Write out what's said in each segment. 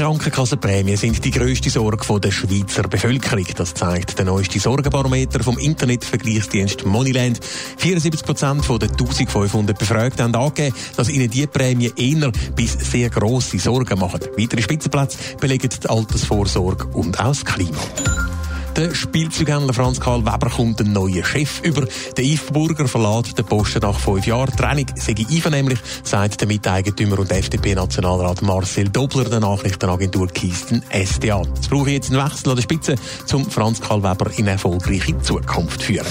Krankenkassenprämien sind die grösste Sorge der Schweizer Bevölkerung. Das zeigt der neueste Sorgenbarometer vom Internetvergleichsdienst Moneyland. 74 Prozent der 1500 Befragten haben angegeben, dass ihnen diese Prämie eher bis sehr grosse Sorgen machen. Weitere Spitzenplätze belegen die Altersvorsorge und auch das Klima. Der Spielzeughändler Franz Karl Weber kommt einen neuen Chef über. Der Yves Burger verlässt den Posten nach fünf Jahren. Training sei einvernehmlich, sagt der Miteigentümer und FDP-Nationalrat Marcel Dobler der Nachrichtenagentur Kisten SDA. Es brauche jetzt einen Wechsel an der Spitze, um Franz Karl Weber in erfolgreiche Zukunft zu führen.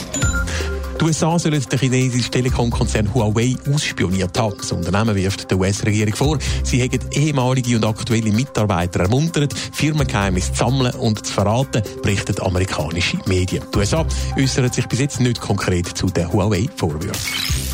Die USA sollen den chinesischen Telekom-Konzern Huawei ausspioniert haben. Das Unternehmen wirft der US-Regierung vor, sie hätten ehemalige und aktuelle Mitarbeiter ermuntert, Firmengeheimnisse zu sammeln und zu verraten, berichten amerikanische Medien. Die USA äußern sich bis jetzt nicht konkret zu den Huawei-Vorwürfen.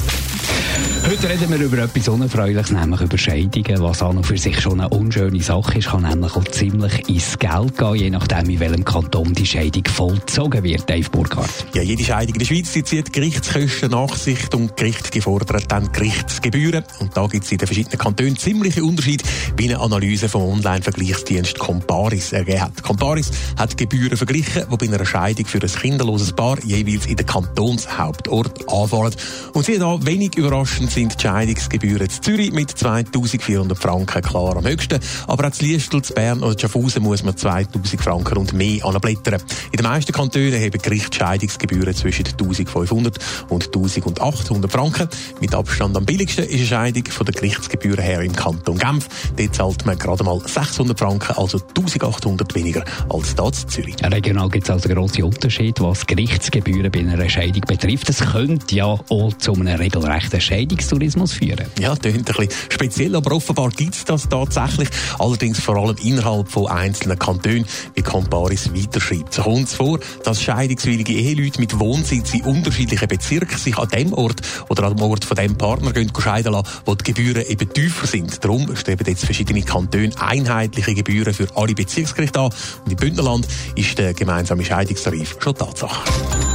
Heute reden wir über etwas Unerfreuliches, nämlich über Scheidungen, was an und für sich schon eine unschöne Sache ist, kann nämlich auch ziemlich ins Geld gehen, je nachdem, in welchem Kanton die Scheidung vollzogen wird, Dave Burkhardt. Ja, jede Scheidung in der Schweiz die zieht Gerichtskosten nach sich und Gericht gefordert dann Gerichtsgebühren. Und da gibt es in den verschiedenen Kantonen ziemliche Unterschiede, wie eine Analyse vom Online-Vergleichsdienst Comparis ergeben hat. Comparis hat Gebühren verglichen, die bei einer Scheidung für ein kinderloses Paar jeweils in den Kantonshauptort anfallen. Und sie da wenig überraschend sind die Scheidungsgebühren in Zürich mit 2400 Franken klar am höchsten. Aber auch zu Liestel, zu Bern oder Schaffhausen muss man 2000 Franken und mehr anblättern. In den meisten Kantonen haben Gerichtsscheidungsgebühren zwischen 1500 und 1800 Franken. Mit Abstand am billigsten ist eine Scheidung von der Gerichtsgebühren her im Kanton Genf. Dort zahlt man gerade mal 600 Franken, also 1800 weniger als da in Zürich. Regional gibt es also grosse Unterschiede, was Gerichtsgebühren bei einer Scheidung betrifft. Es könnte ja auch zu einem regelrechten Scheidungs Tourismus führen. Ja, klingt ein bisschen speziell, aber offenbar gibt es das tatsächlich. Allerdings vor allem innerhalb von einzelnen Kantonen, wie Comparis weiterschreibt. So kommt es vor, dass scheidungswillige Eheleute mit Wohnsitz in unterschiedlichen Bezirken sich an dem Ort oder an dem Ort von dem Partner gehen scheiden lassen, wo die Gebühren eben tiefer sind. Darum streben jetzt verschiedene Kantone einheitliche Gebühren für alle Bezirksgerichte an. Und im Bündnerland ist der gemeinsame Scheidungstarif schon Tatsache.